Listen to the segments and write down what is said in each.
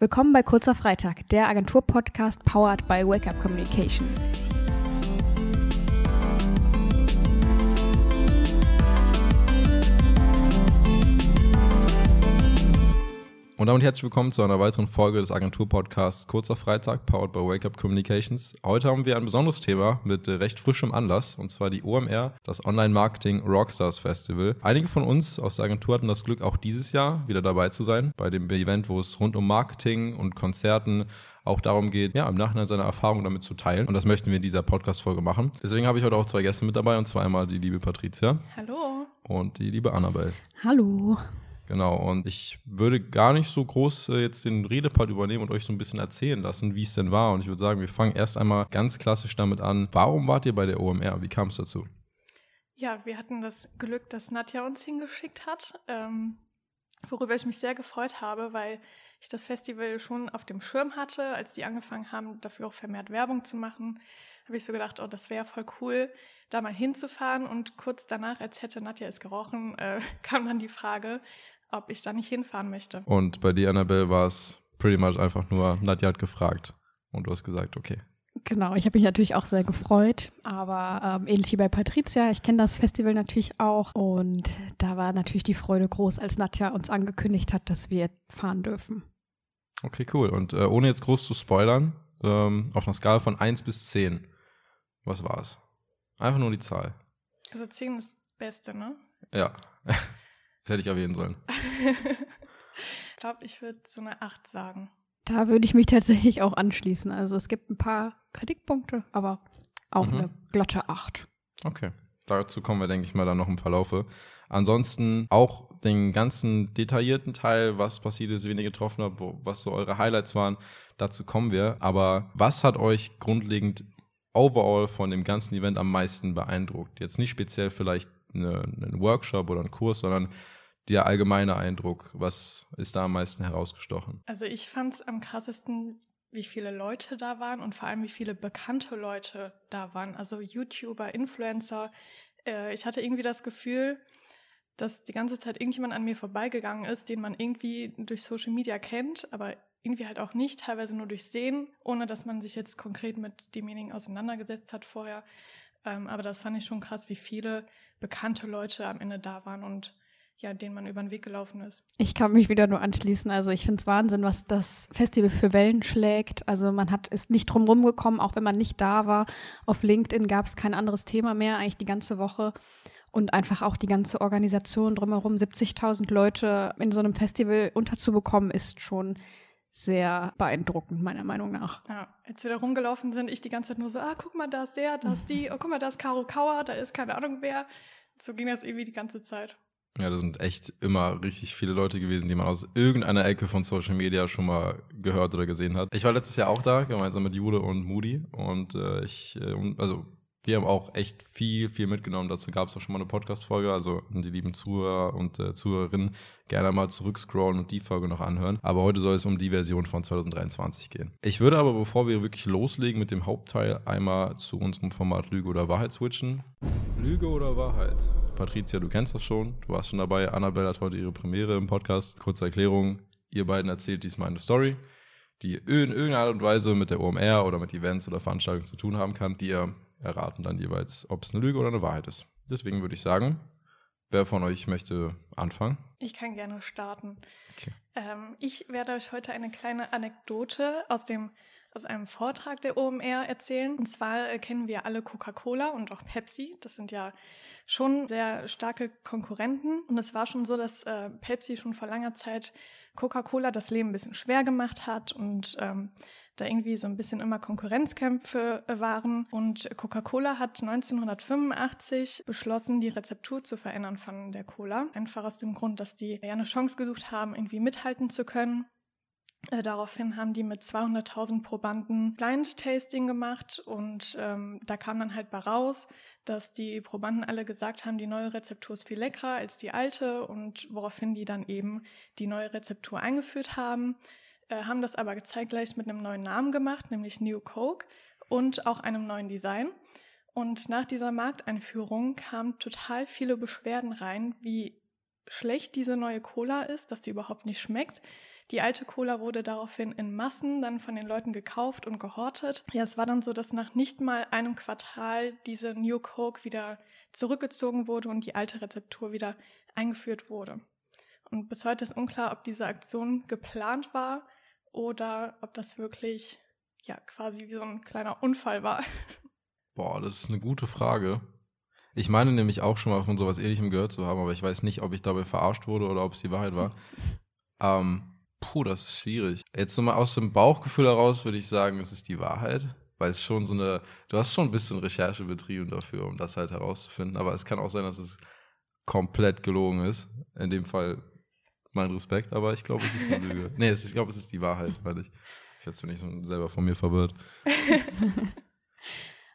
Willkommen bei Kurzer Freitag, der Agentur-Podcast powered by Wake Up Communications. Und damit herzlich willkommen zu einer weiteren Folge des Agentur-Podcasts Kurzer Freitag, powered by Wake Up Communications. Heute haben wir ein besonderes Thema mit recht frischem Anlass, und zwar die OMR, das Online-Marketing Rockstars Festival. Einige von uns aus der Agentur hatten das Glück, auch dieses Jahr wieder dabei zu sein, bei dem Event, wo es rund um Marketing und Konzerten auch darum geht, ja, im Nachhinein seine Erfahrungen damit zu teilen. Und das möchten wir in dieser Podcast-Folge machen. Deswegen habe ich heute auch zwei Gäste mit dabei, und zwar einmal die liebe Patricia. Hallo. Und die liebe Annabelle. Hallo. Genau, und ich würde gar nicht so groß äh, jetzt den Redepart übernehmen und euch so ein bisschen erzählen lassen, wie es denn war. Und ich würde sagen, wir fangen erst einmal ganz klassisch damit an. Warum wart ihr bei der OMR? Wie kam es dazu? Ja, wir hatten das Glück, dass Nadja uns hingeschickt hat, ähm, worüber ich mich sehr gefreut habe, weil ich das Festival schon auf dem Schirm hatte, als die angefangen haben, dafür auch vermehrt Werbung zu machen. Habe ich so gedacht, oh, das wäre voll cool, da mal hinzufahren. Und kurz danach, als hätte Nadja es gerochen, äh, kam dann die Frage, ob ich da nicht hinfahren möchte. Und bei dir, Annabelle, war es pretty much einfach nur, Nadja hat gefragt und du hast gesagt, okay. Genau, ich habe mich natürlich auch sehr gefreut, aber ähm, ähnlich wie bei Patricia, ich kenne das Festival natürlich auch und da war natürlich die Freude groß, als Nadja uns angekündigt hat, dass wir fahren dürfen. Okay, cool. Und äh, ohne jetzt groß zu spoilern, ähm, auf einer Skala von 1 bis 10, was war es? Einfach nur die Zahl. Also 10 ist das Beste, ne? Ja. Das hätte ich erwähnen sollen. ich glaube, ich würde so eine 8 sagen. Da würde ich mich tatsächlich auch anschließen. Also es gibt ein paar Kritikpunkte, aber auch mhm. eine glatte 8. Okay. Dazu kommen wir, denke ich mal, dann noch im Verlaufe. Ansonsten auch den ganzen detaillierten Teil, was passiert ist, wen ihr getroffen habt, wo, was so eure Highlights waren, dazu kommen wir. Aber was hat euch grundlegend overall von dem ganzen Event am meisten beeindruckt? Jetzt nicht speziell vielleicht eine, einen Workshop oder einen Kurs, sondern der allgemeine Eindruck? Was ist da am meisten herausgestochen? Also ich fand es am krassesten, wie viele Leute da waren und vor allem wie viele bekannte Leute da waren. Also YouTuber, Influencer. Äh, ich hatte irgendwie das Gefühl, dass die ganze Zeit irgendjemand an mir vorbeigegangen ist, den man irgendwie durch Social Media kennt, aber irgendwie halt auch nicht, teilweise nur durch Sehen, ohne dass man sich jetzt konkret mit demjenigen auseinandergesetzt hat vorher. Ähm, aber das fand ich schon krass, wie viele bekannte Leute am Ende da waren und ja, denen man über den Weg gelaufen ist. Ich kann mich wieder nur anschließen. Also ich finde es Wahnsinn, was das Festival für Wellen schlägt. Also man hat ist nicht drum rumgekommen, auch wenn man nicht da war. Auf LinkedIn gab es kein anderes Thema mehr, eigentlich die ganze Woche. Und einfach auch die ganze Organisation drumherum, 70.000 Leute in so einem Festival unterzubekommen, ist schon sehr beeindruckend, meiner Meinung nach. Ja, als wir da rumgelaufen sind, ich die ganze Zeit nur so, ah, guck mal, da ist der, da ist die, oh, guck mal, da ist Caro Kauer, da ist keine Ahnung wer. So ging das irgendwie die ganze Zeit. Ja, da sind echt immer richtig viele Leute gewesen, die man aus irgendeiner Ecke von Social Media schon mal gehört oder gesehen hat. Ich war letztes Jahr auch da, gemeinsam mit Jude und Moody. Und äh, ich, äh, also wir haben auch echt viel, viel mitgenommen. Dazu gab es auch schon mal eine Podcast-Folge. Also die lieben Zuhörer und äh, Zuhörerinnen gerne mal zurückscrollen und die Folge noch anhören. Aber heute soll es um die Version von 2023 gehen. Ich würde aber, bevor wir wirklich loslegen mit dem Hauptteil, einmal zu unserem Format Lüge oder Wahrheit switchen. Lüge oder Wahrheit? Patricia, du kennst das schon. Du warst schon dabei. Annabelle hat heute ihre Premiere im Podcast. Kurze Erklärung. Ihr beiden erzählt diesmal eine Story, die in irgendeiner Art und Weise mit der OMR oder mit Events oder Veranstaltungen zu tun haben kann. Wir erraten dann jeweils, ob es eine Lüge oder eine Wahrheit ist. Deswegen würde ich sagen, wer von euch möchte anfangen? Ich kann gerne starten. Okay. Ähm, ich werde euch heute eine kleine Anekdote aus dem aus einem Vortrag der OMR erzählen. Und zwar äh, kennen wir alle Coca-Cola und auch Pepsi. Das sind ja schon sehr starke Konkurrenten. Und es war schon so, dass äh, Pepsi schon vor langer Zeit Coca-Cola das Leben ein bisschen schwer gemacht hat und ähm, da irgendwie so ein bisschen immer Konkurrenzkämpfe waren. Und Coca-Cola hat 1985 beschlossen, die Rezeptur zu verändern von der Cola. Einfach aus dem Grund, dass die ja eine Chance gesucht haben, irgendwie mithalten zu können. Äh, daraufhin haben die mit 200.000 Probanden Blind Tasting gemacht und ähm, da kam dann halt bei raus, dass die Probanden alle gesagt haben, die neue Rezeptur ist viel leckerer als die alte und woraufhin die dann eben die neue Rezeptur eingeführt haben, äh, haben das aber zeitgleich mit einem neuen Namen gemacht, nämlich New Coke und auch einem neuen Design. Und nach dieser Markteinführung kamen total viele Beschwerden rein, wie schlecht diese neue Cola ist, dass die überhaupt nicht schmeckt Die alte Cola wurde daraufhin in Massen dann von den Leuten gekauft und gehortet. Ja, es war dann so, dass nach nicht mal einem Quartal diese New Coke wieder zurückgezogen wurde und die alte Rezeptur wieder eingeführt wurde. Und bis heute ist unklar, ob diese Aktion geplant war oder ob das wirklich ja quasi wie so ein kleiner Unfall war. Boah, das ist eine gute Frage. Ich meine nämlich auch schon mal von sowas ähnlichem gehört zu haben, aber ich weiß nicht, ob ich dabei verarscht wurde oder ob es die Wahrheit war. ähm, puh, das ist schwierig. Jetzt so mal aus dem Bauchgefühl heraus würde ich sagen, es ist die Wahrheit. Weil es schon so eine, du hast schon ein bisschen Recherche betrieben dafür, um das halt herauszufinden. Aber es kann auch sein, dass es komplett gelogen ist. In dem Fall mein Respekt, aber ich glaube, es ist eine Lüge. nee, ist, ich glaube, es ist die Wahrheit, weil ich, jetzt bin ich so selber von mir verwirrt.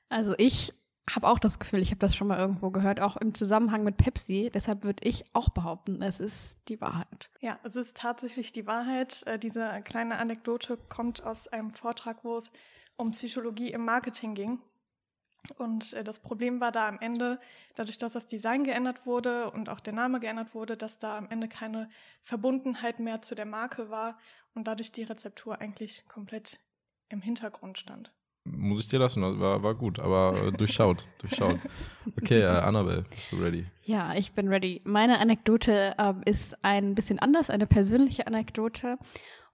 also ich habe auch das Gefühl, ich habe das schon mal irgendwo gehört, auch im Zusammenhang mit Pepsi. Deshalb würde ich auch behaupten, es ist die Wahrheit. Ja, es ist tatsächlich die Wahrheit. Äh, diese kleine Anekdote kommt aus einem Vortrag, wo es um Psychologie im Marketing ging. Und äh, das Problem war da am Ende, dadurch, dass das Design geändert wurde und auch der Name geändert wurde, dass da am Ende keine Verbundenheit mehr zu der Marke war und dadurch die Rezeptur eigentlich komplett im Hintergrund stand. Muss ich dir lassen, war, war gut, aber äh, durchschaut, durchschaut. Okay, äh, Annabelle, bist du ready? Ja, ich bin ready. Meine Anekdote äh, ist ein bisschen anders, eine persönliche Anekdote.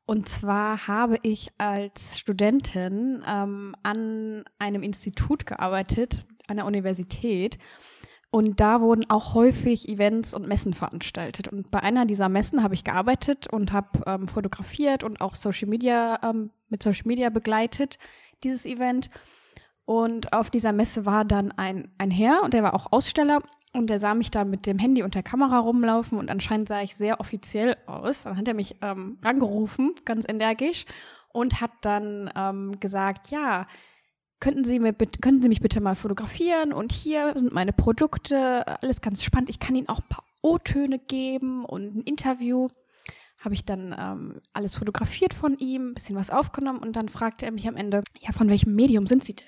Und zwar habe ich als Studentin ähm, an einem Institut gearbeitet, an der Universität. Und da wurden auch häufig Events und Messen veranstaltet. Und bei einer dieser Messen habe ich gearbeitet und habe ähm, fotografiert und auch Social Media ähm, mit Social Media begleitet, dieses Event. Und auf dieser Messe war dann ein, ein Herr und der war auch Aussteller und der sah mich da mit dem Handy und der Kamera rumlaufen und anscheinend sah ich sehr offiziell aus. Dann hat er mich ähm, rangerufen, ganz energisch, und hat dann ähm, gesagt, ja, könnten Sie, mir, könnten Sie mich bitte mal fotografieren und hier sind meine Produkte, alles ganz spannend. Ich kann Ihnen auch ein paar O-Töne geben und ein Interview. Habe ich dann ähm, alles fotografiert von ihm, ein bisschen was aufgenommen und dann fragte er mich am Ende, ja, von welchem Medium sind Sie denn?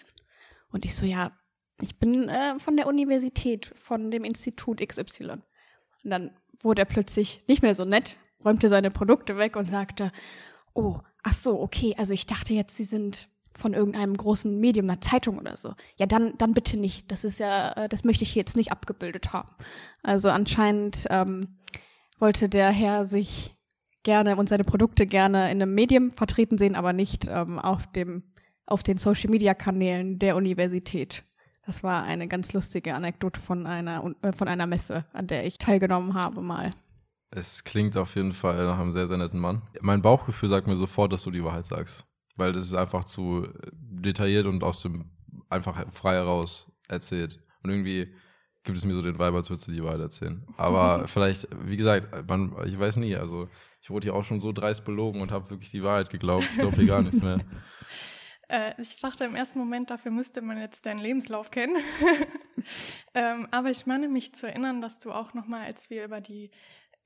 Und ich so, ja, ich bin äh, von der Universität, von dem Institut XY. Und dann wurde er plötzlich nicht mehr so nett, räumte seine Produkte weg und sagte, oh, ach so, okay, also ich dachte jetzt, Sie sind von irgendeinem großen Medium, einer Zeitung oder so. Ja, dann, dann bitte nicht. Das ist ja, äh, das möchte ich jetzt nicht abgebildet haben. Also anscheinend ähm, wollte der Herr sich gerne und seine Produkte gerne in einem Medium vertreten sehen, aber nicht ähm, auf dem, auf den Social Media Kanälen der Universität. Das war eine ganz lustige Anekdote von einer, äh, von einer Messe, an der ich teilgenommen habe mal. Es klingt auf jeden Fall nach einem sehr, sehr netten Mann. Mein Bauchgefühl sagt mir sofort, dass du die Wahrheit sagst. Weil das ist einfach zu detailliert und aus dem einfach frei heraus erzählt. Und irgendwie gibt es mir so den Vibe, als würdest du die Wahrheit erzählen. Aber vielleicht, wie gesagt, man, ich weiß nie. Also ich wurde ja auch schon so dreist belogen und habe wirklich die Wahrheit geglaubt. Ich glaube hier gar nichts mehr. Äh, ich dachte im ersten Moment, dafür müsste man jetzt deinen Lebenslauf kennen. ähm, aber ich meine mich zu erinnern, dass du auch nochmal, als wir über die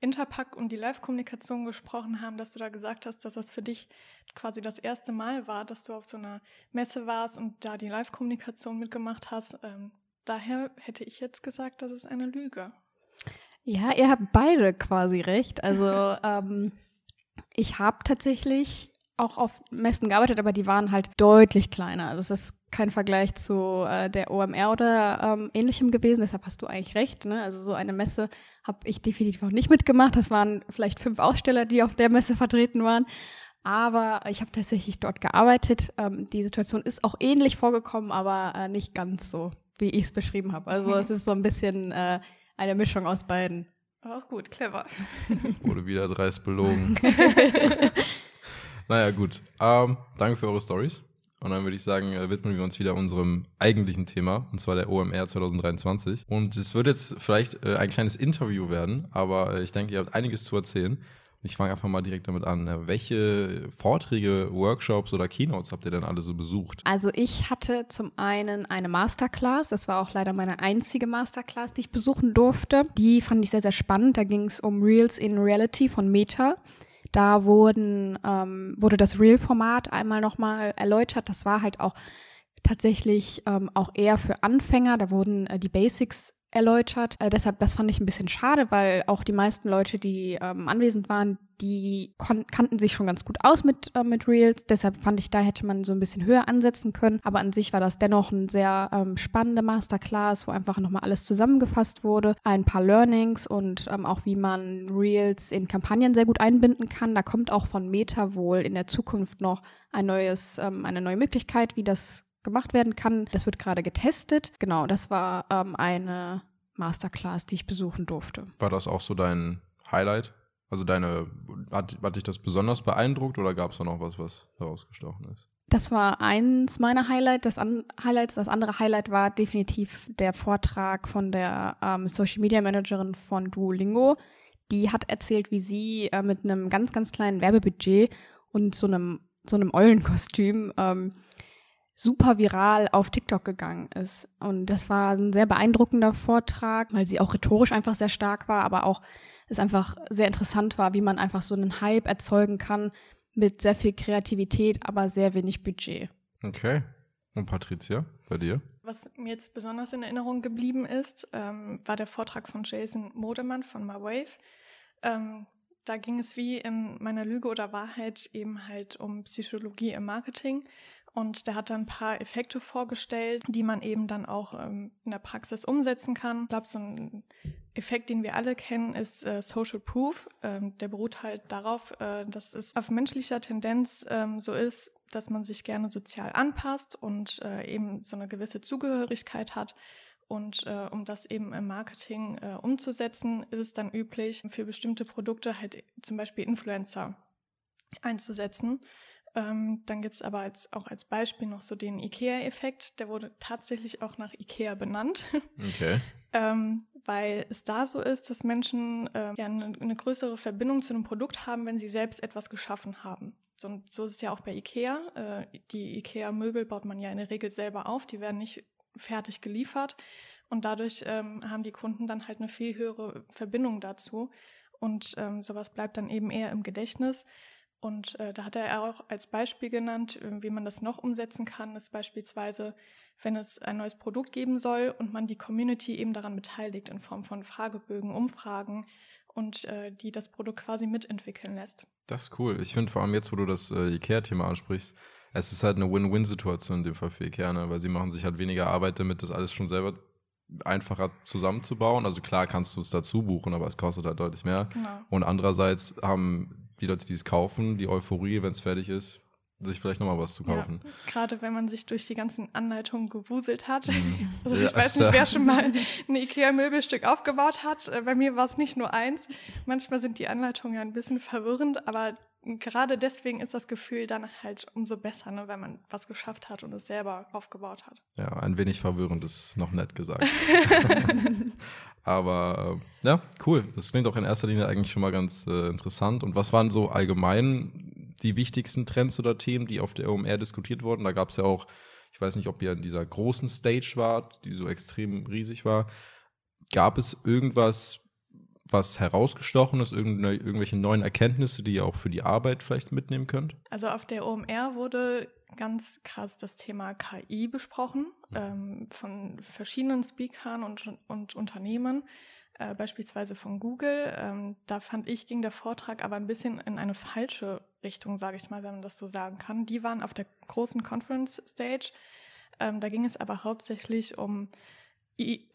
Interpack und die Live-Kommunikation gesprochen haben, dass du da gesagt hast, dass das für dich quasi das erste Mal war, dass du auf so einer Messe warst und da die Live-Kommunikation mitgemacht hast. Ähm, daher hätte ich jetzt gesagt, das ist eine Lüge. Ja, ihr habt beide quasi recht. Also ähm, ich habe tatsächlich auch auf Messen gearbeitet, aber die waren halt deutlich kleiner. Also es ist kein Vergleich zu äh, der OMR oder ähm, ähnlichem gewesen. Deshalb hast du eigentlich recht. Ne? Also so eine Messe habe ich definitiv auch nicht mitgemacht. Das waren vielleicht fünf Aussteller, die auf der Messe vertreten waren. Aber ich habe tatsächlich dort gearbeitet. Ähm, die Situation ist auch ähnlich vorgekommen, aber äh, nicht ganz so, wie ich es beschrieben habe. Also es ist so ein bisschen äh, eine Mischung aus beiden. Auch gut, clever. Wurde wieder dreist belogen. Naja, gut. Ähm, danke für eure Stories. Und dann würde ich sagen, äh, widmen wir uns wieder unserem eigentlichen Thema, und zwar der OMR 2023. Und es wird jetzt vielleicht äh, ein kleines Interview werden, aber äh, ich denke, ihr habt einiges zu erzählen. Ich fange einfach mal direkt damit an. Äh, welche Vorträge, Workshops oder Keynotes habt ihr denn alle so besucht? Also ich hatte zum einen eine Masterclass, das war auch leider meine einzige Masterclass, die ich besuchen durfte. Die fand ich sehr, sehr spannend. Da ging es um Reels in Reality von Meta. Da wurden, ähm, wurde das Real-Format einmal nochmal erläutert. Das war halt auch tatsächlich ähm, auch eher für Anfänger. Da wurden äh, die Basics erläutert. Äh, deshalb, das fand ich ein bisschen schade, weil auch die meisten Leute, die ähm, anwesend waren, die kannten sich schon ganz gut aus mit, äh, mit Reels. Deshalb fand ich, da hätte man so ein bisschen höher ansetzen können. Aber an sich war das dennoch ein sehr ähm, spannende Masterclass, wo einfach nochmal alles zusammengefasst wurde. Ein paar Learnings und ähm, auch wie man Reels in Kampagnen sehr gut einbinden kann. Da kommt auch von Meta wohl in der Zukunft noch ein neues, ähm, eine neue Möglichkeit, wie das gemacht werden kann. Das wird gerade getestet. Genau, das war ähm, eine Masterclass, die ich besuchen durfte. War das auch so dein Highlight? Also deine, hat, hat dich das besonders beeindruckt oder gab es da noch was, was herausgestochen ist? Das war eins meiner Highlight, das an, Highlights. Das andere Highlight war definitiv der Vortrag von der ähm, Social Media Managerin von Duolingo. Die hat erzählt, wie sie äh, mit einem ganz, ganz kleinen Werbebudget und so einem, so einem Eulenkostüm ähm, super viral auf TikTok gegangen ist. Und das war ein sehr beeindruckender Vortrag, weil sie auch rhetorisch einfach sehr stark war, aber auch es einfach sehr interessant war, wie man einfach so einen Hype erzeugen kann mit sehr viel Kreativität, aber sehr wenig Budget. Okay. Und Patricia, bei dir? Was mir jetzt besonders in Erinnerung geblieben ist, ähm, war der Vortrag von Jason Modemann von MyWave. Ähm, da ging es wie in meiner Lüge oder Wahrheit eben halt um Psychologie im Marketing. Und der hat dann ein paar Effekte vorgestellt, die man eben dann auch ähm, in der Praxis umsetzen kann. Ich glaube, so ein Effekt, den wir alle kennen, ist äh, Social Proof. Ähm, der beruht halt darauf, äh, dass es auf menschlicher Tendenz ähm, so ist, dass man sich gerne sozial anpasst und äh, eben so eine gewisse Zugehörigkeit hat. Und äh, um das eben im Marketing äh, umzusetzen, ist es dann üblich, für bestimmte Produkte halt zum Beispiel Influencer einzusetzen. Ähm, dann gibt es aber als, auch als Beispiel noch so den IKEA-Effekt. Der wurde tatsächlich auch nach IKEA benannt. Okay. ähm, weil es da so ist, dass Menschen äh, ja eine, eine, größere Verbindung zu einem Produkt haben, wenn sie selbst etwas geschaffen haben. So, so ist es ja auch bei IKEA. Äh, die IKEA-Möbel baut man ja in der Regel selber auf. Die werden nicht fertig geliefert. Und dadurch ähm, haben die Kunden dann halt eine viel höhere Verbindung dazu. Und ähm, sowas bleibt dann eben eher im Gedächtnis. Und äh, da hat er auch als Beispiel genannt, äh, wie man das noch umsetzen kann, ist beispielsweise, wenn es ein neues Produkt geben soll und man die Community eben daran beteiligt in Form von Fragebögen, Umfragen und äh, die das Produkt quasi mitentwickeln lässt. Das ist cool. Ich finde vor allem jetzt, wo du das äh, IKEA-Thema ansprichst, es ist halt eine Win-Win-Situation in dem Fall für IKEA, ne? weil sie machen sich halt weniger Arbeit damit, das alles schon selber einfacher zusammenzubauen. Also klar kannst du es dazu buchen, aber es kostet halt deutlich mehr. Genau. Und andererseits haben die Leute, die es kaufen, die Euphorie, wenn es fertig ist, sich vielleicht nochmal was zu kaufen. Ja, gerade wenn man sich durch die ganzen Anleitungen gewuselt hat. Mhm. Also ich ja, weiß nicht, wer schon mal ein Ikea-Möbelstück aufgebaut hat. Äh, bei mir war es nicht nur eins. Manchmal sind die Anleitungen ja ein bisschen verwirrend, aber gerade deswegen ist das Gefühl dann halt umso besser, ne, wenn man was geschafft hat und es selber aufgebaut hat. Ja, ein wenig verwirrend ist noch nett gesagt. Aber äh, ja, cool. Das klingt auch in erster Linie eigentlich schon mal ganz äh, interessant. Und was waren so allgemein die wichtigsten Trends oder Themen, die auf der OMR diskutiert wurden? Da gab es ja auch, ich weiß nicht, ob ihr in dieser großen Stage wart, die so extrem riesig war. Gab es irgendwas, was herausgestochen ist, irgendwelche neuen Erkenntnisse, die ihr auch für die Arbeit vielleicht mitnehmen könnt? Also auf der OMR wurde ganz krass das Thema KI besprochen mhm. ähm, von verschiedenen Speakern und, und Unternehmen, äh, beispielsweise von Google. Ähm, da fand ich, ging der Vortrag aber ein bisschen in eine falsche Richtung, sage ich mal, wenn man das so sagen kann. Die waren auf der großen Conference Stage. Ähm, da ging es aber hauptsächlich um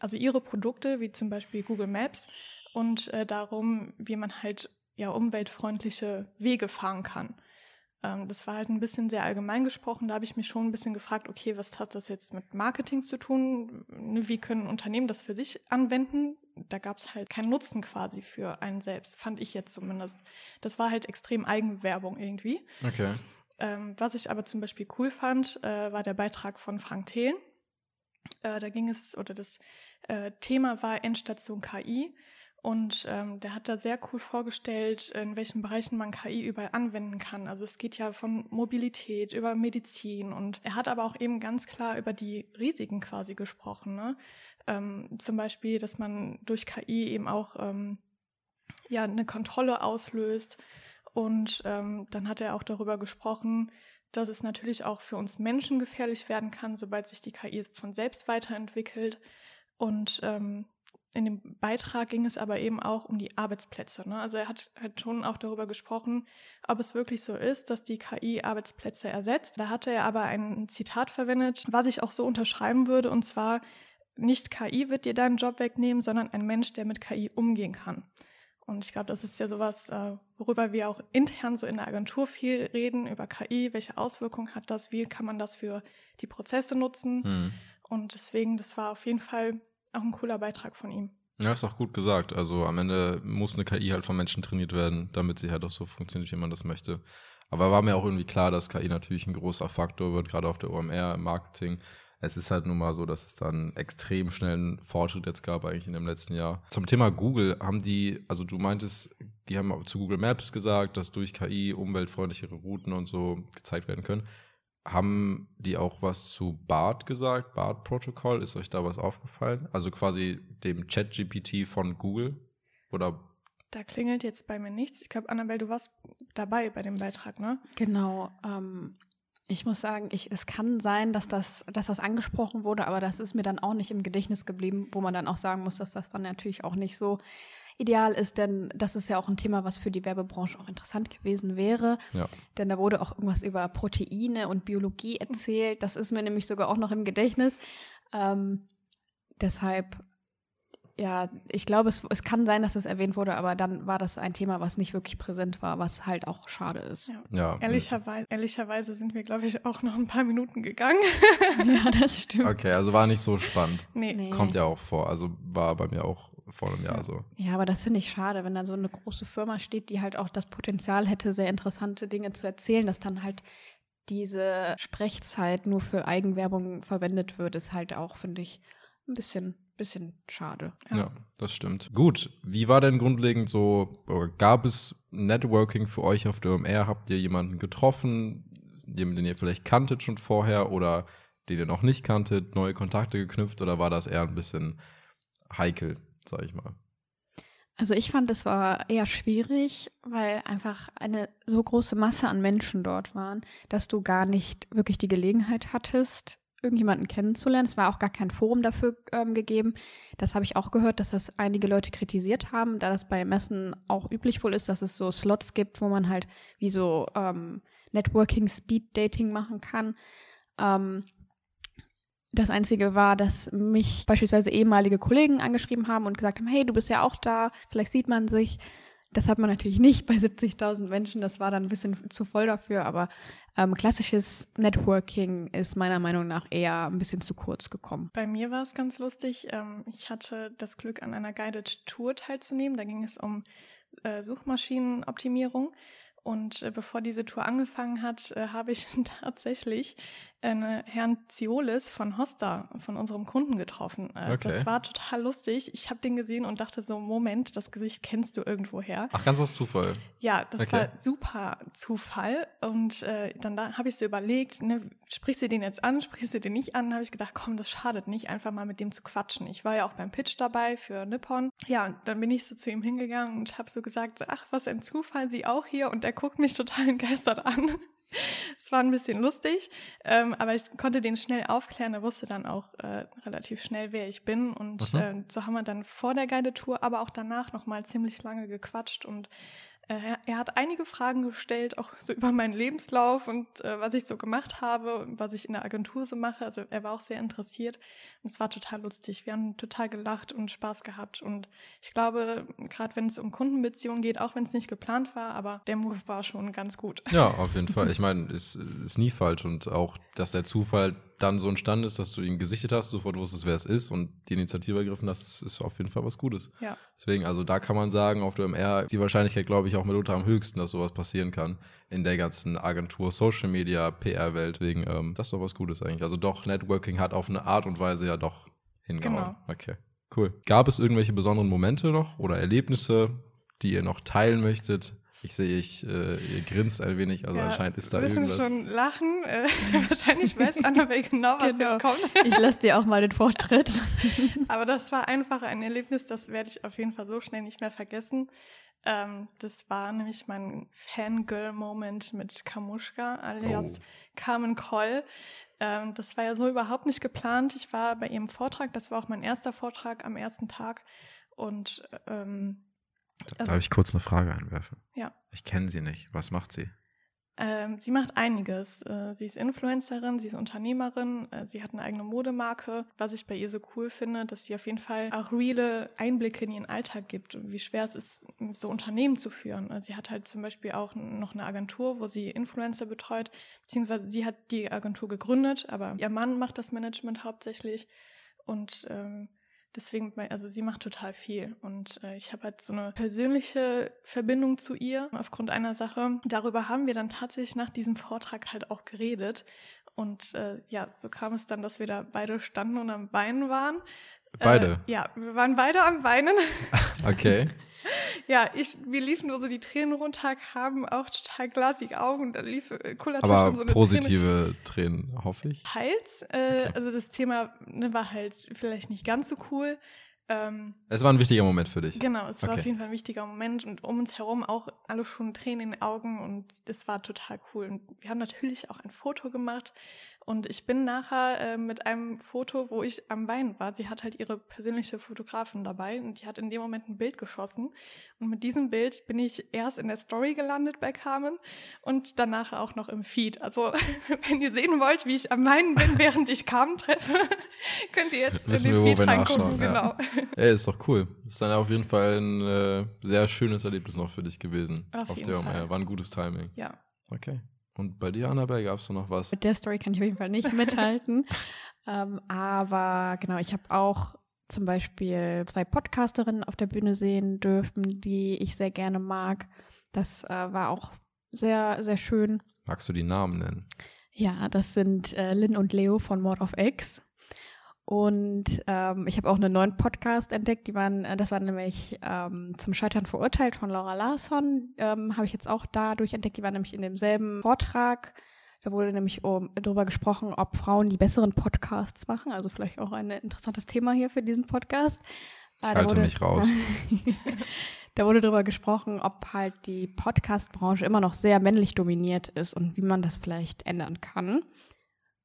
also ihre Produkte, wie zum Beispiel Google Maps und äh, darum, wie man halt ja umweltfreundliche Wege fahren kann. Ähm, das war halt ein bisschen sehr allgemein gesprochen. Da habe ich mich schon ein bisschen gefragt, okay, was hat das jetzt mit Marketing zu tun? Ne, wie können Unternehmen das für sich anwenden? Da gab es halt keinen Nutzen quasi für einen selbst, fand ich jetzt zumindest. Das war halt extrem Eigenwerbung irgendwie. Okay. Ähm, was ich aber zum Beispiel cool fand, äh, war der Beitrag von Frank Thelen. Äh, da ging es, oder das äh, Thema war Endstation KI. Und ähm, der hat da sehr cool vorgestellt, in welchen Bereichen man KI überall anwenden kann. Also es geht ja von Mobilität über Medizin und er hat aber auch eben ganz klar über die Risiken quasi gesprochen. Ne? Ähm, zum Beispiel, dass man durch KI eben auch ähm, ja eine Kontrolle auslöst. Und ähm, dann hat er auch darüber gesprochen, dass es natürlich auch für uns Menschen gefährlich werden kann, sobald sich die KI von selbst weiterentwickelt. Und ähm, in dem Beitrag ging es aber eben auch um die Arbeitsplätze. Ne? Also er hat, hat schon auch darüber gesprochen, ob es wirklich so ist, dass die KI Arbeitsplätze ersetzt. Da hatte er aber ein Zitat verwendet, was ich auch so unterschreiben würde, und zwar, nicht KI wird dir deinen Job wegnehmen, sondern ein Mensch, der mit KI umgehen kann. Und ich glaube, das ist ja sowas, äh, worüber wir auch intern so in der Agentur viel reden, über KI, welche Auswirkungen hat das, wie kann man das für die Prozesse nutzen. Mhm. Und deswegen, das war auf jeden Fall auch ein cooler Beitrag von ihm. Ja, ist auch gut gesagt. Also am Ende muss eine KI halt von Menschen trainiert werden, damit sie halt auch so funktioniert, wie man das möchte. Aber war mir auch irgendwie klar, dass KI natürlich ein großer Faktor wird, gerade auf der OMR im Marketing. Es ist halt nun mal so, dass es dann extrem schnellen Fortschritt jetzt gab, eigentlich in dem letzten Jahr. Zum Thema Google haben die, also du meintest, die haben zu Google Maps gesagt, dass durch KI umweltfreundlichere Routen und so gezeigt werden können. Haben die auch was zu BART gesagt? BART-Protokoll? Ist euch da was aufgefallen? Also quasi dem Chat-GPT von Google? Oder? Da klingelt jetzt bei mir nichts. Ich glaube, Annabelle, du warst dabei bei dem Beitrag, ne? Genau. Ähm, ich muss sagen, ich, es kann sein, dass das, dass das angesprochen wurde, aber das ist mir dann auch nicht im Gedächtnis geblieben, wo man dann auch sagen muss, dass das dann natürlich auch nicht so ideal ist, denn das ist ja auch ein Thema, was für die Werbebranche auch interessant gewesen wäre. Ja. Denn da wurde auch irgendwas über Proteine und Biologie erzählt. Das ist mir nämlich sogar auch noch im Gedächtnis. Ähm, deshalb, ja, ich glaube, es, es kann sein, dass es erwähnt wurde, aber dann war das ein Thema, was nicht wirklich präsent war, was halt auch schade ist. Ja. ja. Ehrlicherweise, ehrlicherweise sind wir, glaube ich, auch noch ein paar Minuten gegangen. ja, das stimmt. Okay, also war nicht so spannend. Nee. nee. Kommt ja auch vor. Also war bei mir auch vor einem Jahr so. Ja, aber das finde ich schade, wenn da so eine große Firma steht, die halt auch das Potenzial hätte, sehr interessante Dinge zu erzählen, dass dann halt diese Sprechzeit nur für Eigenwerbung verwendet wird, ist halt auch, finde ich, ein bisschen, bisschen schade. Ja. ja. das stimmt. Gut, wie war denn grundlegend so, gab es Networking für euch auf der OMR? Habt ihr jemanden getroffen, den ihr vielleicht kanntet schon vorher oder den ihr noch nicht kanntet, neue Kontakte geknüpft oder war das eher ein bisschen heikel? Sag ich mal. Also ich fand, es war eher schwierig, weil einfach eine so große Masse an Menschen dort waren, dass du gar nicht wirklich die Gelegenheit hattest, irgendjemanden kennenzulernen. Es war auch gar kein Forum dafür ähm, gegeben. Das habe ich auch gehört, dass das einige Leute kritisiert haben, da das bei Messen auch üblich wohl ist, dass es so Slots gibt, wo man halt wie so ähm, Networking, Speed Dating machen kann. Ähm, das Einzige war, dass mich beispielsweise ehemalige Kollegen angeschrieben haben und gesagt haben, hey, du bist ja auch da, vielleicht sieht man sich. Das hat man natürlich nicht bei 70.000 Menschen, das war dann ein bisschen zu voll dafür, aber ähm, klassisches Networking ist meiner Meinung nach eher ein bisschen zu kurz gekommen. Bei mir war es ganz lustig. Ähm, ich hatte das Glück, an einer Guided Tour teilzunehmen. Da ging es um äh, Suchmaschinenoptimierung. Und äh, bevor diese Tour angefangen hat, äh, habe ich tatsächlich äh, Herrn Ziolis von Hosta, von unserem Kunden getroffen. Äh, okay. Das war total lustig. Ich habe den gesehen und dachte so, Moment, das Gesicht kennst du irgendwo her. Ach, ganz aus Zufall. Ja, das okay. war super Zufall. Und äh, dann da habe ich so überlegt, ne, sprichst du den jetzt an, sprichst du den nicht an? habe ich gedacht, komm, das schadet nicht, einfach mal mit dem zu quatschen. Ich war ja auch beim Pitch dabei für Nippon. Ja, und dann bin ich so zu ihm hingegangen und habe so gesagt, ach, was ein Zufall, sie auch hier. Und er guckt mich total entgeistert an. Es war ein bisschen lustig, ähm, aber ich konnte den schnell aufklären. Er wusste dann auch äh, relativ schnell, wer ich bin. Und äh, so haben wir dann vor der Guidetour, aber auch danach nochmal ziemlich lange gequatscht und er hat einige Fragen gestellt, auch so über meinen Lebenslauf und äh, was ich so gemacht habe und was ich in der Agentur so mache. Also er war auch sehr interessiert und es war total lustig. Wir haben total gelacht und Spaß gehabt und ich glaube, gerade wenn es um Kundenbeziehungen geht, auch wenn es nicht geplant war, aber der Move war schon ganz gut. Ja, auf jeden Fall. Ich meine, ist, ist nie falsch und auch, dass der Zufall dann so entstanden ist, dass du ihn gesichtet hast, sofort wusstest, wer es ist und die Initiative ergriffen hast, ist auf jeden Fall was Gutes. Ja. Deswegen, also da kann man sagen, auf der MR die Wahrscheinlichkeit, glaube ich, auch mitunter am höchsten, dass sowas passieren kann in der ganzen Agentur, Social Media, PR-Welt. Deswegen, ähm, das ist doch was Gutes eigentlich. Also doch, Networking hat auf eine Art und Weise ja doch hingehauen. Genau. Okay, cool. Gab es irgendwelche besonderen Momente noch oder Erlebnisse, die ihr noch teilen möchtet? Ich sehe, ich, äh, ihr grinst ein wenig, also ja, anscheinend ist da wir irgendwas. Wir schon lachen. Äh, wahrscheinlich weiß Annabelle genau, was genau. jetzt kommt. ich lasse dir auch mal den Vortritt. Aber das war einfach ein Erlebnis, das werde ich auf jeden Fall so schnell nicht mehr vergessen. Ähm, das war nämlich mein Fangirl-Moment mit Kamuschka alias oh. Carmen Kroll. Ähm, das war ja so überhaupt nicht geplant. Ich war bei ihrem Vortrag, das war auch mein erster Vortrag am ersten Tag. Und ähm, also, Darf ich kurz eine Frage einwerfen? Ja. Ich kenne sie nicht. Was macht sie? Ähm, sie macht einiges. Äh, sie ist Influencerin, sie ist Unternehmerin, äh, sie hat eine eigene Modemarke. Was ich bei ihr so cool finde, dass sie auf jeden Fall auch reale Einblicke in ihren Alltag gibt und wie schwer es ist, so Unternehmen zu führen. Also sie hat halt zum Beispiel auch noch eine Agentur, wo sie Influencer betreut, beziehungsweise sie hat die Agentur gegründet, aber ihr Mann macht das Management hauptsächlich und ähm, Deswegen, also sie macht total viel und äh, ich habe halt so eine persönliche Verbindung zu ihr aufgrund einer Sache. Darüber haben wir dann tatsächlich nach diesem Vortrag halt auch geredet und äh, ja, so kam es dann, dass wir da beide standen und am Weinen waren. Beide? Äh, ja, wir waren beide am Weinen. okay. Ja, ich, wir liefen nur so die Tränen runter, haben auch total glasige Augen und da lief äh, kullerte schon so eine positive Träne. Tränen, hoffe ich. Teils. Äh, okay. Also das Thema ne, war halt vielleicht nicht ganz so cool. Ähm, es war ein wichtiger Moment für dich. Genau, es war auf jeden Fall ein wichtiger Moment und um uns herum auch alle schon Tränen in den Augen und es war total cool. Und wir haben natürlich auch ein Foto gemacht und ich bin nachher äh, mit einem Foto, wo ich am Weinen war. Sie hat halt ihre persönliche Fotografin dabei und die hat in dem Moment ein Bild geschossen. Und mit diesem Bild bin ich erst in der Story gelandet bei Carmen und danach auch noch im Feed. Also wenn ihr sehen wollt, wie ich am Weinen bin, während ich Carmen treffe, könnt ihr jetzt Wissen in den wir, Feed reingucken. Genau. Ja. Ey, ist doch cool. Ist dann auf jeden Fall ein äh, sehr schönes Erlebnis noch für dich gewesen. Auf, auf jeden der Fall. War ein gutes Timing. Ja. Okay. Und bei dir, Annabelle, gab es da noch was? Mit der Story kann ich auf jeden Fall nicht mithalten. ähm, aber genau, ich habe auch zum Beispiel zwei Podcasterinnen auf der Bühne sehen dürfen, die ich sehr gerne mag. Das äh, war auch sehr, sehr schön. Magst du die Namen nennen? Ja, das sind äh, Lynn und Leo von Mord of X. Und ähm, ich habe auch einen neuen Podcast entdeckt, die waren, äh, das war nämlich ähm, zum Scheitern verurteilt von Laura Larsson, ähm, habe ich jetzt auch dadurch entdeckt, die war nämlich in demselben Vortrag. Da wurde nämlich um, darüber gesprochen, ob Frauen die besseren Podcasts machen. Also vielleicht auch ein interessantes Thema hier für diesen Podcast. Äh, Halte wurde, mich raus. da wurde darüber gesprochen, ob halt die Podcast-Branche immer noch sehr männlich dominiert ist und wie man das vielleicht ändern kann.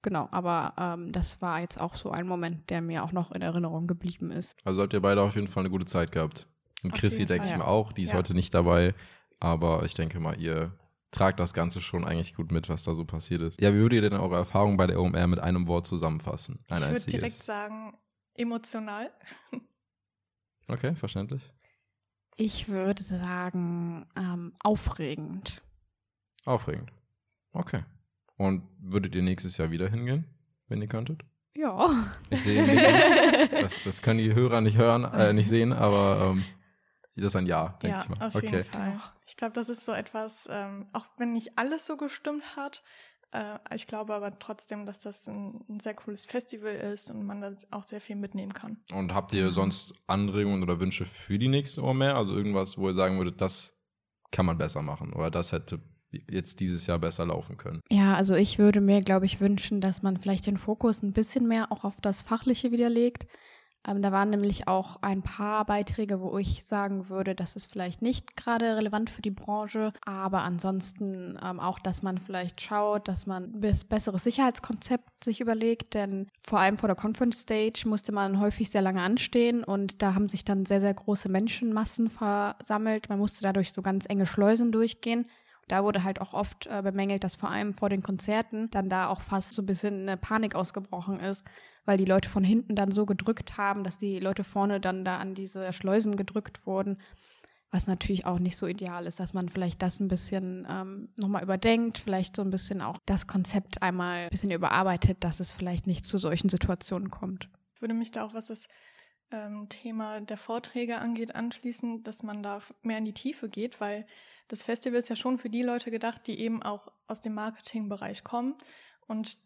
Genau, aber ähm, das war jetzt auch so ein Moment, der mir auch noch in Erinnerung geblieben ist. Also habt ihr beide auf jeden Fall eine gute Zeit gehabt. Und auf Chrissy denke ich ja. mal auch, die ist ja. heute nicht dabei, aber ich denke mal, ihr tragt das Ganze schon eigentlich gut mit, was da so passiert ist. Ja, wie würdet ihr denn eure Erfahrung bei der OMR mit einem Wort zusammenfassen? Ein ich würde direkt sagen, emotional. Okay, verständlich. Ich würde sagen, ähm, aufregend. Aufregend. Okay. Und würdet ihr nächstes Jahr wieder hingehen, wenn ihr könntet? Ja. Ich sehe das, das können die Hörer nicht hören, äh, nicht sehen, aber ähm, das ist ein Ja, denke ja, ich mal. Auf okay. jeden Fall. Ich glaube, das ist so etwas, ähm, auch wenn nicht alles so gestimmt hat, äh, ich glaube aber trotzdem, dass das ein, ein, sehr cooles Festival ist und man da auch sehr viel mitnehmen kann. Und habt ihr sonst Anregungen oder Wünsche für die nächste Ohr mehr? Also irgendwas, wo ihr sagen würdet, das kann man besser machen oder das hätte jetzt dieses Jahr besser laufen können? Ja, also ich würde mir, glaube ich, wünschen, dass man vielleicht den Fokus ein bisschen mehr auch auf das Fachliche wieder legt. Ähm, da waren nämlich auch ein paar Beiträge, wo ich sagen würde, das ist vielleicht nicht gerade relevant für die Branche, aber ansonsten ähm, auch, dass man vielleicht schaut, dass man ein besseres Sicherheitskonzept sich überlegt, denn vor allem vor der Conference Stage musste man häufig sehr lange anstehen und da haben sich dann sehr, sehr große Menschenmassen versammelt. Man musste dadurch so ganz enge Schleusen durchgehen. Da wurde halt auch oft äh, bemängelt, dass vor allem vor den Konzerten dann da auch fast so ein bisschen eine Panik ausgebrochen ist, weil die Leute von hinten dann so gedrückt haben, dass die Leute vorne dann da an diese Schleusen gedrückt wurden. Was natürlich auch nicht so ideal ist, dass man vielleicht das ein bisschen ähm, nochmal überdenkt, vielleicht so ein bisschen auch das Konzept einmal ein bisschen überarbeitet, dass es vielleicht nicht zu solchen Situationen kommt. Ich würde mich da auch, was das ähm, Thema der Vorträge angeht, anschließen, dass man da mehr in die Tiefe geht, weil das Festival ist ja schon für die Leute gedacht, die eben auch aus dem Marketingbereich kommen. Und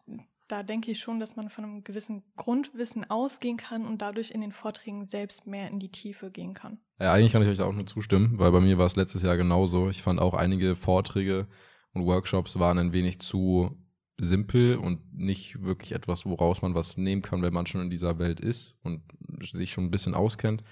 da denke ich schon, dass man von einem gewissen Grundwissen ausgehen kann und dadurch in den Vorträgen selbst mehr in die Tiefe gehen kann. Ja, eigentlich kann ich euch auch nur zustimmen, weil bei mir war es letztes Jahr genauso. Ich fand auch einige Vorträge und Workshops waren ein wenig zu simpel und nicht wirklich etwas, woraus man was nehmen kann, wenn man schon in dieser Welt ist und sich schon ein bisschen auskennt.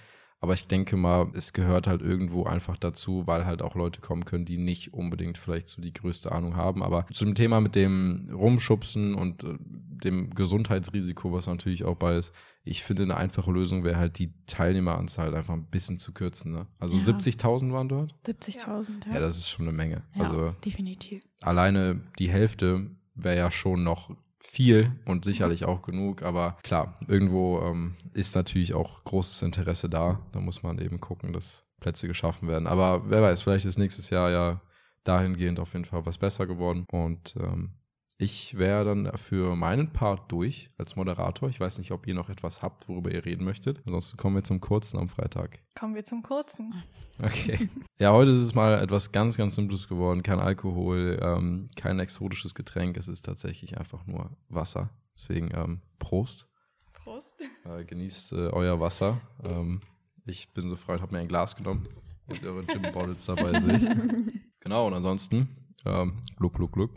Aber ich denke mal, es gehört halt irgendwo einfach dazu, weil halt auch Leute kommen können, die nicht unbedingt vielleicht so die größte Ahnung haben. Aber zu dem Thema mit dem Rumschubsen und äh, dem Gesundheitsrisiko, was natürlich auch bei ist, ich finde, eine einfache Lösung wäre halt die Teilnehmeranzahl einfach ein bisschen zu kürzen. Ne? Also ja. 70.000 waren dort? 70.000, ja. Ja, das ist schon eine Menge. Ja, also definitiv. Alleine die Hälfte wäre ja schon noch viel und sicherlich auch genug, aber klar, irgendwo ähm, ist natürlich auch großes Interesse da. Da muss man eben gucken, dass Plätze geschaffen werden. Aber wer weiß, vielleicht ist nächstes Jahr ja dahingehend auf jeden Fall was besser geworden. Und ähm, ich wäre dann für meinen Part durch als Moderator. Ich weiß nicht, ob ihr noch etwas habt, worüber ihr reden möchtet. Ansonsten kommen wir zum Kurzen am Freitag. Kommen wir zum Kurzen. Okay. Ja, heute ist es mal etwas ganz, ganz Simples geworden. Kein Alkohol, ähm, kein exotisches Getränk. Es ist tatsächlich einfach nur Wasser. Deswegen ähm, Prost. Prost. Äh, genießt äh, euer Wasser. Ähm, ich bin so frei und habe mir ein Glas genommen. Mit euren Gin Bottles dabei sehe ich. Genau, und ansonsten, ähm, Gluck, Gluck, Gluck.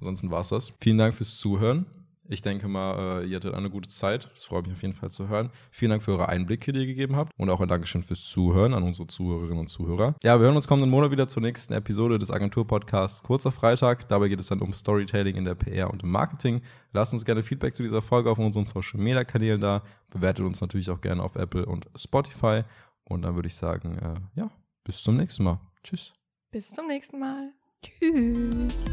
Ansonsten war es das. Vielen Dank fürs Zuhören. Ich denke mal, äh, ihr hattet eine gute Zeit. Das freut mich auf jeden Fall zu hören. Vielen Dank für eure Einblicke, die ihr gegeben habt. Und auch ein Dankeschön fürs Zuhören an unsere Zuhörerinnen und Zuhörer. Ja, wir hören uns kommenden Monat wieder zur nächsten Episode des Agentur-Podcasts Kurzer Freitag. Dabei geht es dann um Storytelling in der PR und im Marketing. Lasst uns gerne Feedback zu dieser Folge auf unseren Social-Media-Kanälen da. Bewertet uns natürlich auch gerne auf Apple und Spotify. Und dann würde ich sagen, äh, ja, bis zum nächsten Mal. Tschüss. Bis zum nächsten Mal. Tschüss.